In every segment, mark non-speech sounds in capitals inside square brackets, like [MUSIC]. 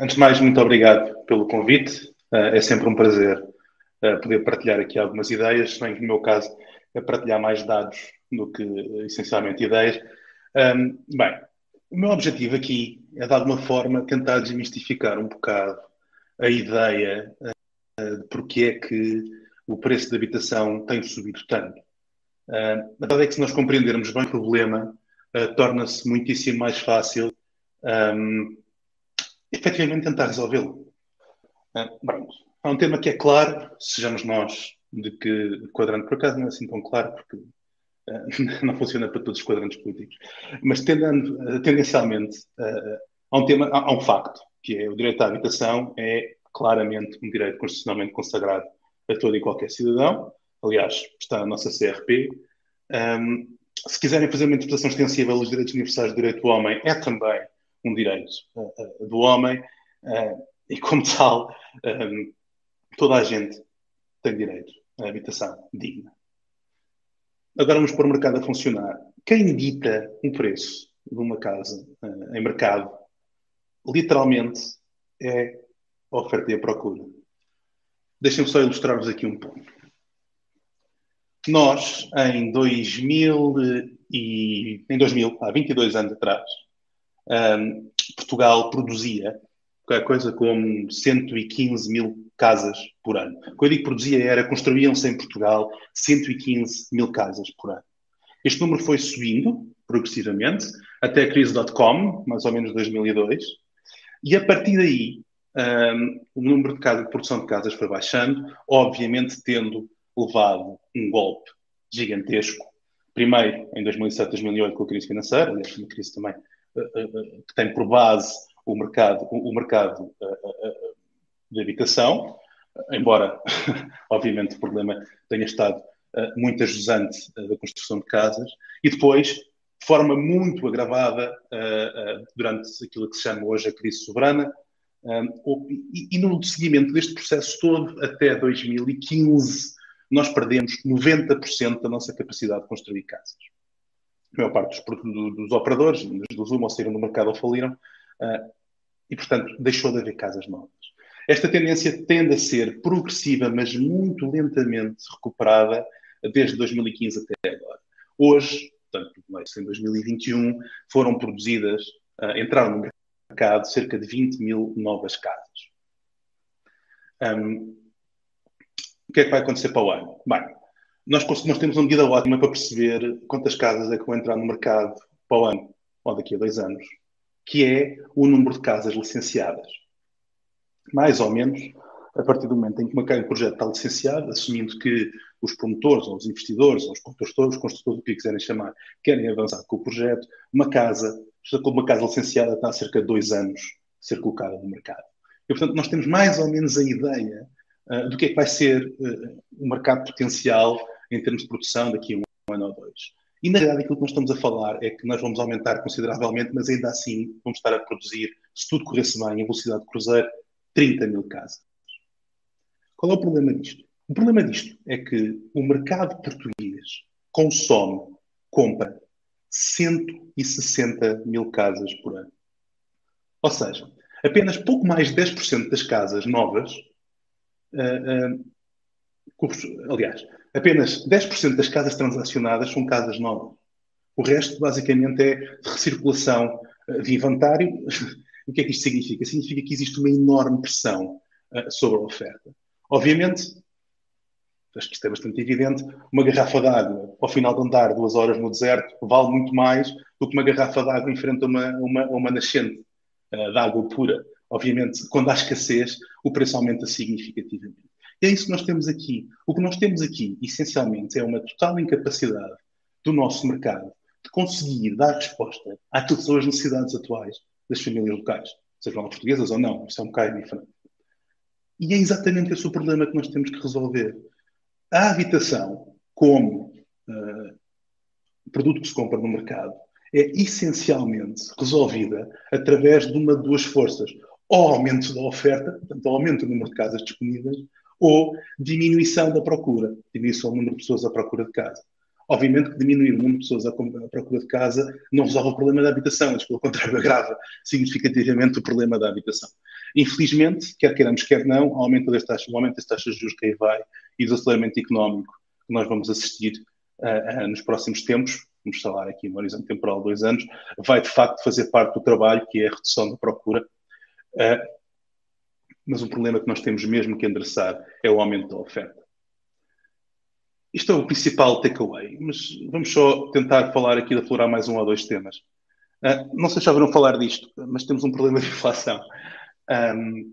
antes de mais, muito obrigado pelo convite. Uh, é sempre um prazer uh, poder partilhar aqui algumas ideias, se bem que no meu caso é partilhar mais dados do que essencialmente ideias. Bem, o meu objetivo aqui é de alguma forma tentar desmistificar um bocado a ideia de porque é que o preço da habitação tem subido tanto. Uh, a verdade é que se nós compreendermos bem o problema, uh, torna-se muitíssimo mais fácil um, efetivamente tentar resolvê-lo. Uh, há um tema que é claro, sejamos nós de que quadrante, por acaso não é assim tão claro, porque uh, [LAUGHS] não funciona para todos os quadrantes políticos, mas tendendo, uh, tendencialmente uh, há um tema, há, há, um facto, que é o direito à habitação é claramente um direito constitucionalmente consagrado a todo e qualquer cidadão, aliás, está na nossa CRP. Um, se quiserem fazer uma interpretação extensiva dos direitos universais do direito do homem, é também um direito uh, do homem uh, e, como tal, um, toda a gente tem direito à habitação digna. Agora vamos pôr o mercado a funcionar. Quem dita um preço de uma casa em mercado, literalmente, é a oferta e a procura. Deixem-me só ilustrar-vos aqui um ponto. Nós, em 2000, e, em 2000 há 22 anos atrás, um, Portugal produzia qualquer coisa como 115 mil casas por ano. Quando eu digo produzia era, construíam-se em Portugal 115 mil casas por ano. Este número foi subindo progressivamente até a crise.com, mais ou menos 2002, e a partir daí um, o número de, casa, de produção de casas foi baixando, obviamente tendo levado um golpe gigantesco, primeiro em 2007, 2008 com a crise financeira, aliás, uma crise também que tem por base o mercado, o, mercado de habitação, embora, [LAUGHS] obviamente, o problema tenha estado muito ajusante da construção de casas, e depois, de forma muito agravada, durante aquilo que se chama hoje a crise soberana, e no seguimento deste processo todo, até 2015, nós perdemos 90% da nossa capacidade de construir casas. A maior parte dos, dos operadores, dos uma, saíram do mercado ou faliram, uh, e, portanto, deixou de haver casas novas. Esta tendência tende a ser progressiva, mas muito lentamente recuperada desde 2015 até agora. Hoje, portanto, em 2021, foram produzidas, uh, entraram no mercado cerca de 20 mil novas casas. Um, o que é que vai acontecer para o ano? Bem, nós, nós temos uma medida ótima para perceber quantas casas é que vão entrar no mercado para o ano, ou daqui a dois anos, que é o número de casas licenciadas. Mais ou menos, a partir do momento em que um projeto está licenciado, assumindo que os promotores, ou os investidores, ou os construtores, os construtores, o que quiserem chamar, querem avançar com o projeto, uma casa, uma casa licenciada está há cerca de dois anos a ser colocada no mercado. E, portanto, nós temos mais ou menos a ideia uh, do que é que vai ser uh, o mercado potencial em termos de produção daqui a um ano ou dois. E na realidade aquilo que nós estamos a falar é que nós vamos aumentar consideravelmente, mas ainda assim vamos estar a produzir, se tudo corresse bem, em velocidade de cruzeiro, 30 mil casas. Qual é o problema disto? O problema disto é que o mercado português consome, compra 160 mil casas por ano. Ou seja, apenas pouco mais de 10% das casas novas Uh, uh, aliás, apenas 10% das casas transacionadas são casas novas. O resto, basicamente, é de recirculação uh, de inventário. [LAUGHS] o que é que isto significa? Significa que existe uma enorme pressão sobre a oferta. Obviamente, acho que isto é bastante evidente, uma garrafa d'água ao final de andar duas horas no deserto vale muito mais do que uma garrafa d'água em frente a uma, uma, uma nascente uh, de água pura. Obviamente, quando há escassez, o preço aumenta significativamente. É isso que nós temos aqui. O que nós temos aqui, essencialmente, é uma total incapacidade do nosso mercado de conseguir dar resposta àquilo que são as necessidades atuais das famílias locais, sejam elas portuguesas ou não, isso é um bocado diferente. E é exatamente esse o problema que nós temos que resolver. A habitação, como uh, produto que se compra no mercado, é essencialmente resolvida através de uma de duas forças ou aumento da oferta, portanto, aumento do número de casas disponíveis, ou diminuição da procura, diminuição do número de pessoas à procura de casa. Obviamente que diminuir o número de pessoas à procura de casa não resolve o problema da habitação, mas pelo contrário [LAUGHS] agrava significativamente o problema da habitação. Infelizmente, quer queiramos, quer não, o aumento das taxas, o aumento das taxas de juros que aí vai e do aceleramento económico que nós vamos assistir uh, uh, nos próximos tempos, vamos falar aqui no horizonte temporal de dois anos, vai de facto fazer parte do trabalho, que é a redução da procura. Uh, mas o problema que nós temos mesmo que endereçar é o aumento da oferta. Isto é o principal takeaway, mas vamos só tentar falar aqui de aflorar mais um ou dois temas. Uh, não sei se já ouviram falar disto, mas temos um problema de inflação. Um,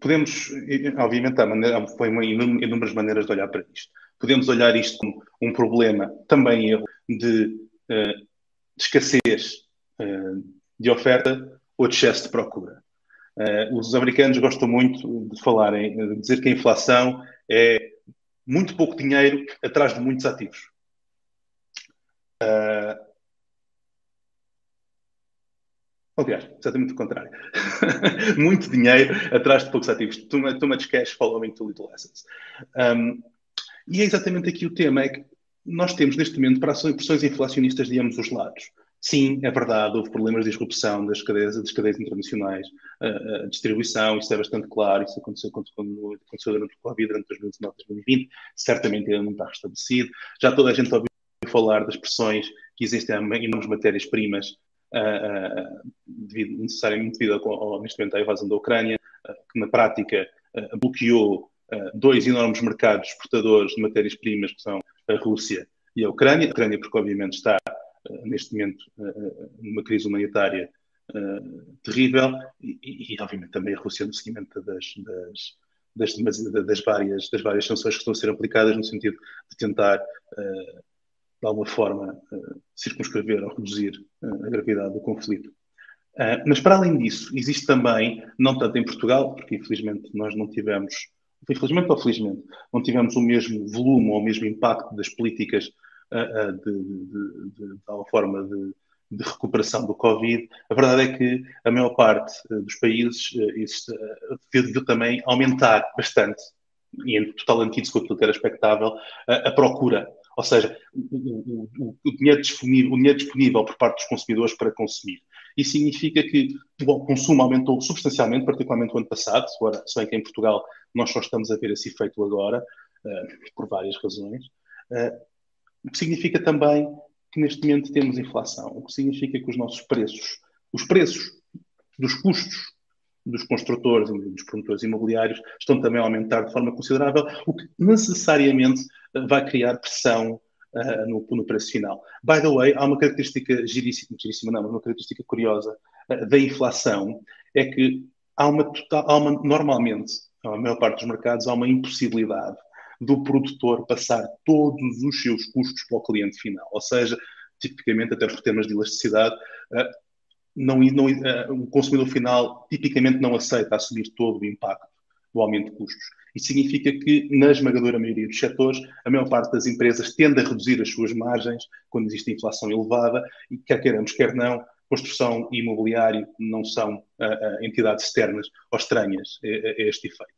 podemos, obviamente, foi uma inúmeras maneiras de olhar para isto. Podemos olhar isto como um problema, também erro, de, uh, de escassez uh, de oferta ou de excesso de procura. Uh, os americanos gostam muito de falarem, de dizer que a inflação é muito pouco dinheiro atrás de muitos ativos. Uh, aliás, exatamente o contrário. [LAUGHS] muito dinheiro atrás de poucos ativos. Too, too much cash following too little assets. Um, e é exatamente aqui o tema, é que nós temos neste momento pressões inflacionistas de ambos os lados. Sim, é verdade, houve problemas de disrupção das cadeias, das cadeias internacionais, a, a, distribuição, isso é bastante claro, isso aconteceu quando aconteceu durante o Covid, durante 2019 2020, certamente ainda não está restabelecido. Já toda a gente ouviu falar das pressões que existem em inúmeras matérias-primas, devido, necessariamente devido ao, à invasão da Ucrânia, que na prática bloqueou dois enormes mercados exportadores de matérias-primas, que são a Rússia e a Ucrânia. A Ucrânia, porque obviamente está neste momento numa crise humanitária terrível e, e, obviamente, também a Rússia no seguimento das, das, das, das, várias, das várias sanções que estão a ser aplicadas no sentido de tentar, de alguma forma, circunscrever ou reduzir a gravidade do conflito. mas, para além disso, existe também, não tanto em Portugal, porque infelizmente nós não tivemos, infelizmente ou felizmente, não tivemos o mesmo volume ou o mesmo impacto das políticas de, de, de, de forma de, de, recuperação do Covid, a verdade é que a maior parte eh, dos países isso, eh, viu também aumentar bastante, e em total antítese com aquilo que era expectável, a, a procura. Ou seja, o, o, o, dinheiro disponível, o dinheiro disponível por parte dos consumidores para consumir. Isso significa que o consumo aumentou substancialmente, particularmente o ano passado, agora, se bem que em Portugal nós só estamos a ver esse efeito agora, uh, por várias razões. Uh, o que significa também que neste momento temos inflação, o que significa que os nossos preços, os preços dos custos dos construtores e dos promotores imobiliários estão também a aumentar de forma considerável, o que necessariamente eh, vai criar pressão uh, no, no, preço final. By the way, há uma característica giríssima, giríssima não, mas uma característica curiosa uh, da inflação, é que há uma, há uma, normalmente, a maior parte dos mercados, há uma impossibilidade do produtor passar todos os seus custos para o cliente final. Ou seja, tipicamente, até por temas de elasticidade, eh, não, não, eh, o consumidor final tipicamente não aceita assumir todo o impacto do aumento de custos. Isso significa que, na esmagadora maioria dos setores, a maior parte das empresas tende a reduzir as suas margens quando existe inflação elevada e, quer queiramos, quer não, construção e imobiliário não são uh, uh, entidades externas ou estranhas a, a este efeito.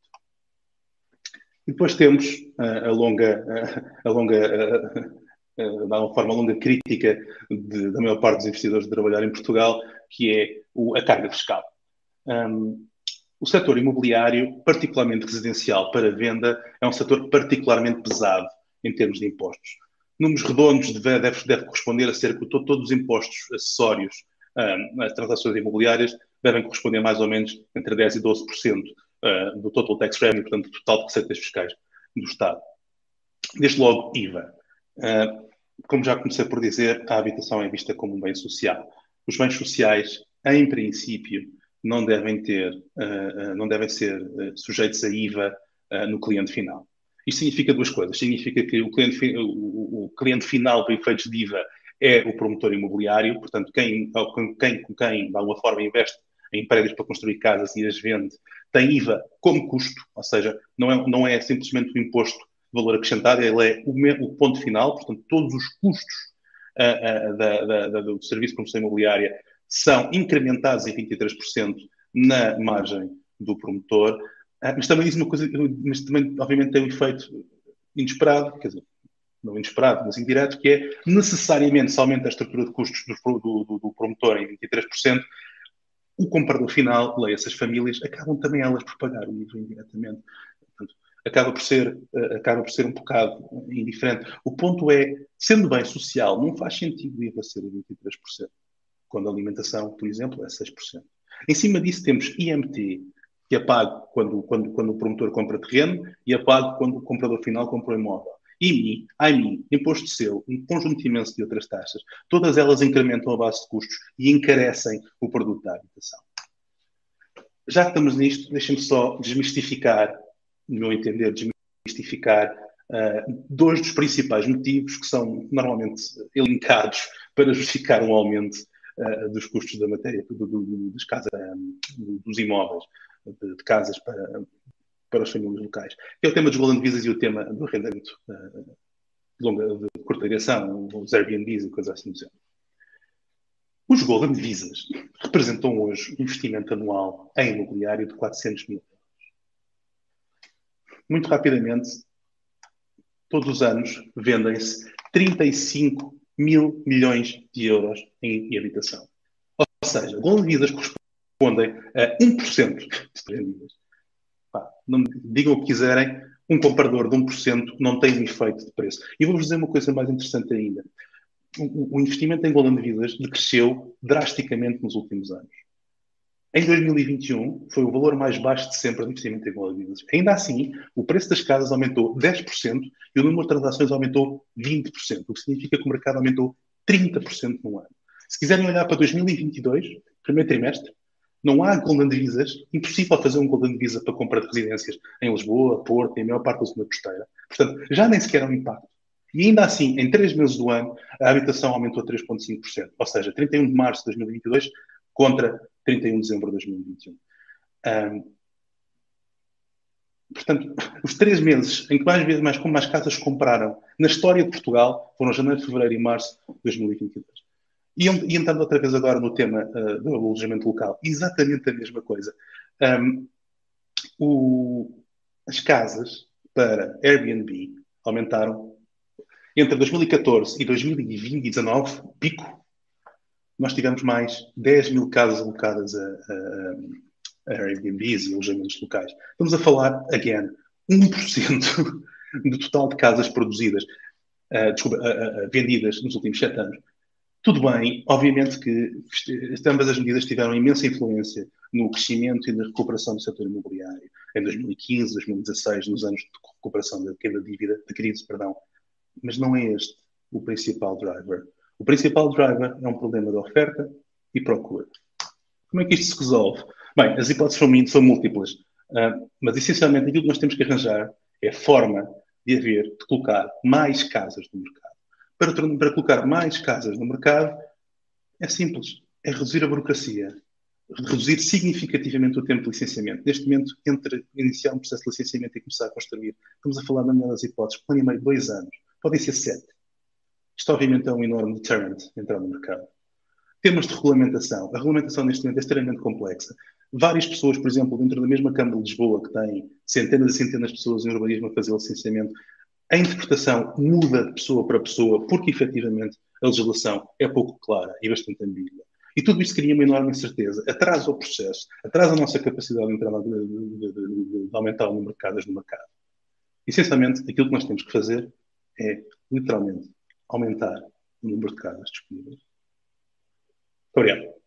E depois temos uh, a longa, uh, a longa uh, de alguma forma, longa crítica de, da maior parte dos investidores de trabalhar em Portugal, que é o, a carga fiscal. Um, o setor imobiliário, particularmente residencial para venda, é um setor particularmente pesado em termos de impostos. Números redondos deve, deve, deve corresponder a cerca de todos os impostos acessórios um, às transações imobiliárias, devem corresponder mais ou menos entre 10% e 12% uh, do total tax revenue, portanto, do total de receitas fiscais do Estado. Desde logo, IVA. Uh, como já comecei por dizer, a habitação é vista como um bem social. Os bens sociais, em princípio, não devem ter, uh, não devem ser sujeitos a IVA no cliente final. Isto significa duas coisas. Significa que o cliente, o, o cliente final para efeitos de IVA é o promotor imobiliário, portanto, quem, quem, quem de alguma forma investe em prédios para construir casas e as vende, tem IVA como custo, ou seja, não é, não é simplesmente o imposto de valor acrescentado, ele é o, o ponto final, portanto, todos os custos uh, uh, da, da, da, do serviço de promoção imobiliária são incrementados em 23% na margem do promotor, uh, mas também diz uma coisa, mas também, obviamente, tem um efeito inesperado, quer dizer, não inesperado, mas indireto, que é necessariamente se aumenta a estrutura de custos do, do, do, do promotor em 23%, o comprador final, leia essas famílias, acabam também elas por pagar o IVA indiretamente. Portanto, acaba por ser, uh, acaba por ser um bocado indiferente. O ponto é, sendo bem social, não faz sentido o IVA ser 23%, quando a alimentação, por exemplo, é 6%. Em cima disso temos IMT, que é pago quando, quando, quando o promotor compra terreno e é pago quando o comprador final compra o imóvel. IMI, IMI, Imposto Selo, um conjunto imenso de outras taxas, todas elas incrementam a base de custos e encarecem o produto da habitação. Já que estamos nisto, deixem-me só desmistificar, no meu entender, desmistificar uh, dois dos principais motivos que são normalmente elencados para justificar um aumento uh, dos custos da matéria, do, do, das casas, um, dos imóveis, de, de casas para, para as famílias locais. Que é o tema dos Golden Visas e o tema do arrendamento uh, longa, de curta duração, os Airbnbs e coisas assim do género. Os Golden Visas representam hoje um investimento anual em imobiliário de 400 mil euros. Muito rapidamente, todos os anos vendem-se 35 mil milhões de euros em, em habitação. Ou seja, Golden Visas correspondem a 1% de vendidas. Não digam o que quiserem, um comprador de 1% não tem um efeito de preço. E vou-vos dizer uma coisa mais interessante ainda. O, o investimento em Golden Vidas decresceu drasticamente nos últimos anos. Em 2021, foi o valor mais baixo de sempre de investimento em Golden Vidas. Ainda assim, o preço das casas aumentou 10% e o número de transações aumentou 20%, o que significa que o mercado aumentou 30% no ano. Se quiserem olhar para 2022, primeiro trimestre, não há Golden Visas, impossível fazer um Golden Visa para compra de residências em Lisboa, Porto e a maior parte da zona costeira. Portanto, já nem sequer há um impacto. E ainda assim, em três meses do ano, a habitação aumentou 3,5%. Ou seja, 31 de março de 2022 contra 31 de dezembro de 2021. Um, portanto, os três meses em que mais vezes mais, mais casas compraram na história de Portugal foram janeiro, fevereiro e março de 2022. E, e entrando outra vez agora no tema uh, do alojamento local, exatamente a mesma coisa. Um, o, as casas para Airbnb aumentaram entre 2014 e 2019, pico, nós tivemos mais 10 mil casas alocadas a, a, a Airbnbs e alojamentos locais. Estamos a falar, again, 1% [LAUGHS] do total de casas produzidas, uh, desculpa, uh, uh, vendidas nos últimos 7 anos. Tudo bem, obviamente que ambas as medidas tiveram imensa influência no crescimento e na recuperação do setor imobiliário em 2015, 2016, nos anos de recuperação da queda de dívida, da crise, perdão. Mas não é este o principal driver. O principal driver é um problema de oferta e procura. Como é que isto se resolve? Bem, as hipóteses são, múltiplas, uh, mas essencialmente aquilo que nós temos que arranjar é a forma de haver, de colocar mais casas no mercado para, para colocar mais casas no mercado é simples. É reduzir a burocracia, reduzir significativamente o tempo de licenciamento. Neste momento, entre iniciar um processo de licenciamento e começar a construir, estamos a falar, na melhor das hipóteses, um ano e meio, dois anos. Podem ser sete. Isto, obviamente, é um enorme deterrent entrar no mercado. Temas de regulamentação. A regulamentação, neste momento, é extremamente complexa. Várias pessoas, por exemplo, dentro da mesma Câmara de Lisboa, que tem centenas e centenas de pessoas em urbanismo a fazer licenciamento, a interpretação muda de pessoa para pessoa porque, efetivamente, a legislação é pouco clara e bastante ambígua. E tudo isto cria uma enorme incerteza, atrasa o processo, atrasa a nossa capacidade de, de, de, de aumentar o número de casas no mercado. Essencialmente, aquilo que nós temos que fazer é, literalmente, aumentar o número de casas disponíveis. Muito obrigado.